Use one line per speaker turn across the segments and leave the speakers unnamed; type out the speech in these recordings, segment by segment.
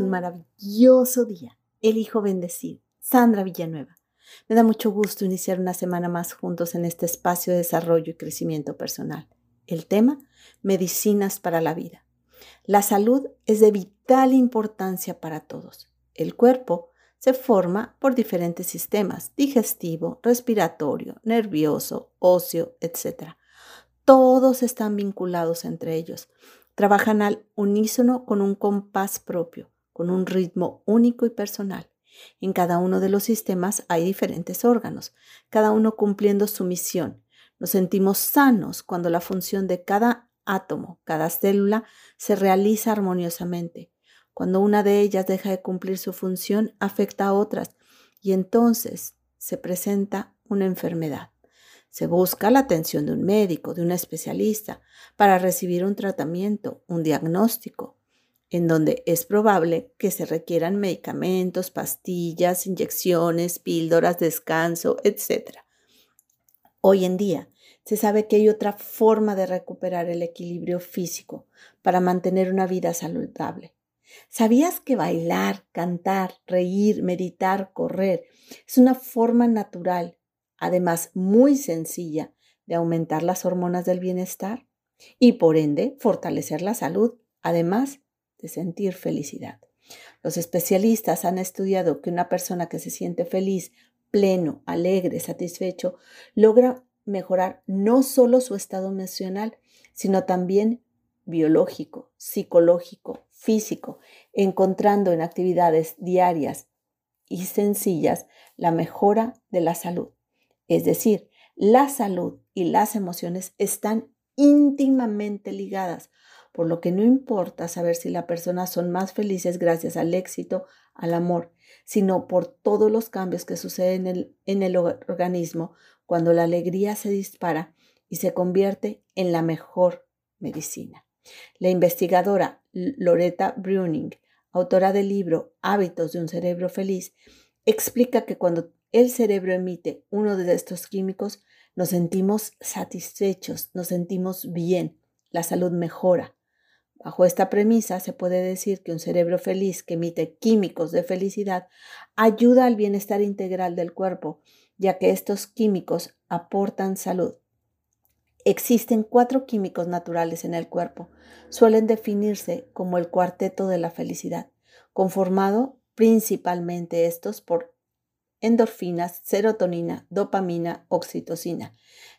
un maravilloso día. Elijo bendecir. Sandra Villanueva. Me da mucho gusto iniciar una semana más juntos en este espacio de desarrollo y crecimiento personal. El tema, medicinas para la vida. La salud es de vital importancia para todos. El cuerpo se forma por diferentes sistemas, digestivo, respiratorio, nervioso, óseo, etc. Todos están vinculados entre ellos. Trabajan al unísono con un compás propio, con un ritmo único y personal. En cada uno de los sistemas hay diferentes órganos, cada uno cumpliendo su misión. Nos sentimos sanos cuando la función de cada átomo, cada célula, se realiza armoniosamente. Cuando una de ellas deja de cumplir su función, afecta a otras y entonces se presenta una enfermedad. Se busca la atención de un médico, de un especialista, para recibir un tratamiento, un diagnóstico, en donde es probable que se requieran medicamentos, pastillas, inyecciones, píldoras, descanso, etc. Hoy en día se sabe que hay otra forma de recuperar el equilibrio físico para mantener una vida saludable. ¿Sabías que bailar, cantar, reír, meditar, correr es una forma natural además muy sencilla, de aumentar las hormonas del bienestar y por ende fortalecer la salud, además de sentir felicidad. Los especialistas han estudiado que una persona que se siente feliz, pleno, alegre, satisfecho, logra mejorar no solo su estado emocional, sino también biológico, psicológico, físico, encontrando en actividades diarias y sencillas la mejora de la salud. Es decir, la salud y las emociones están íntimamente ligadas, por lo que no importa saber si las personas son más felices gracias al éxito, al amor, sino por todos los cambios que suceden en el, organismo cuando la alegría se dispara y se convierte en la mejor medicina. La investigadora Loretta Bruning, autora del libro Hábitos de un cerebro feliz, explica que cuando el cerebro emite uno de estos químicos, nos sentimos satisfechos, nos sentimos bien, la salud mejora. Bajo esta premisa se puede decir que un cerebro feliz que emite químicos de felicidad ayuda al bienestar integral del cuerpo, ya que estos químicos aportan salud. Existen cuatro químicos naturales en el cuerpo. Suelen definirse como el cuarteto de la felicidad, conformado principalmente estos por endorfinas, serotonina, dopamina, oxitocina.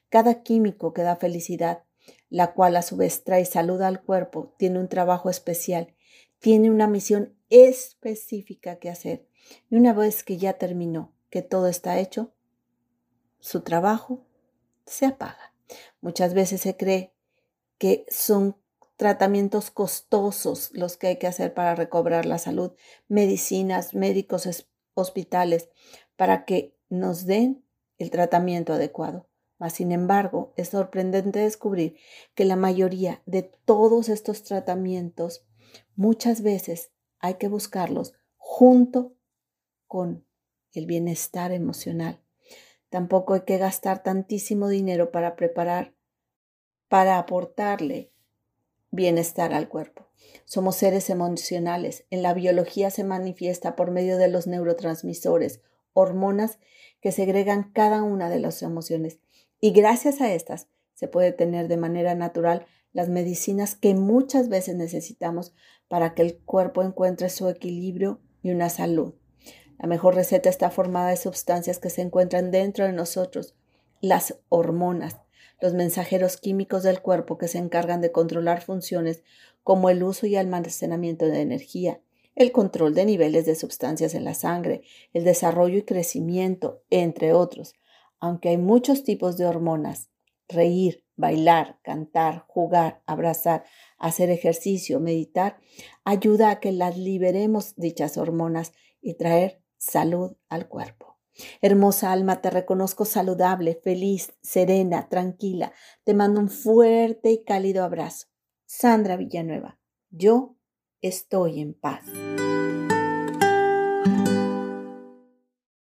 Cada químico que da felicidad, la cual a su vez trae salud al cuerpo, tiene un trabajo especial, tiene una misión específica que hacer. Y una vez que ya terminó, que todo está hecho, su trabajo se apaga. Muchas veces se cree que son tratamientos costosos los que hay que hacer para recobrar la salud, medicinas, médicos, hospitales, para que nos den el tratamiento adecuado. Mas, sin embargo, es sorprendente descubrir que la mayoría de todos estos tratamientos muchas veces hay que buscarlos junto con el bienestar emocional. Tampoco hay que gastar tantísimo dinero para preparar, para aportarle bienestar al cuerpo. Somos seres emocionales. En la biología se manifiesta por medio de los neurotransmisores hormonas que segregan cada una de las emociones. Y gracias a estas se puede tener de manera natural las medicinas que muchas veces necesitamos para que el cuerpo encuentre su equilibrio y una salud. La mejor receta está formada de sustancias que se encuentran dentro de nosotros, las hormonas, los mensajeros químicos del cuerpo que se encargan de controlar funciones como el uso y almacenamiento de energía, el control de niveles de sustancias en la sangre, el desarrollo y crecimiento, entre otros. Aunque hay muchos tipos de hormonas, reír, bailar, cantar, jugar, abrazar, hacer ejercicio, meditar, ayuda a que las liberemos dichas hormonas y traer salud al cuerpo. Hermosa alma, te reconozco saludable, feliz, serena, tranquila. Te mando un fuerte y cálido abrazo. Sandra Villanueva, yo estoy en paz.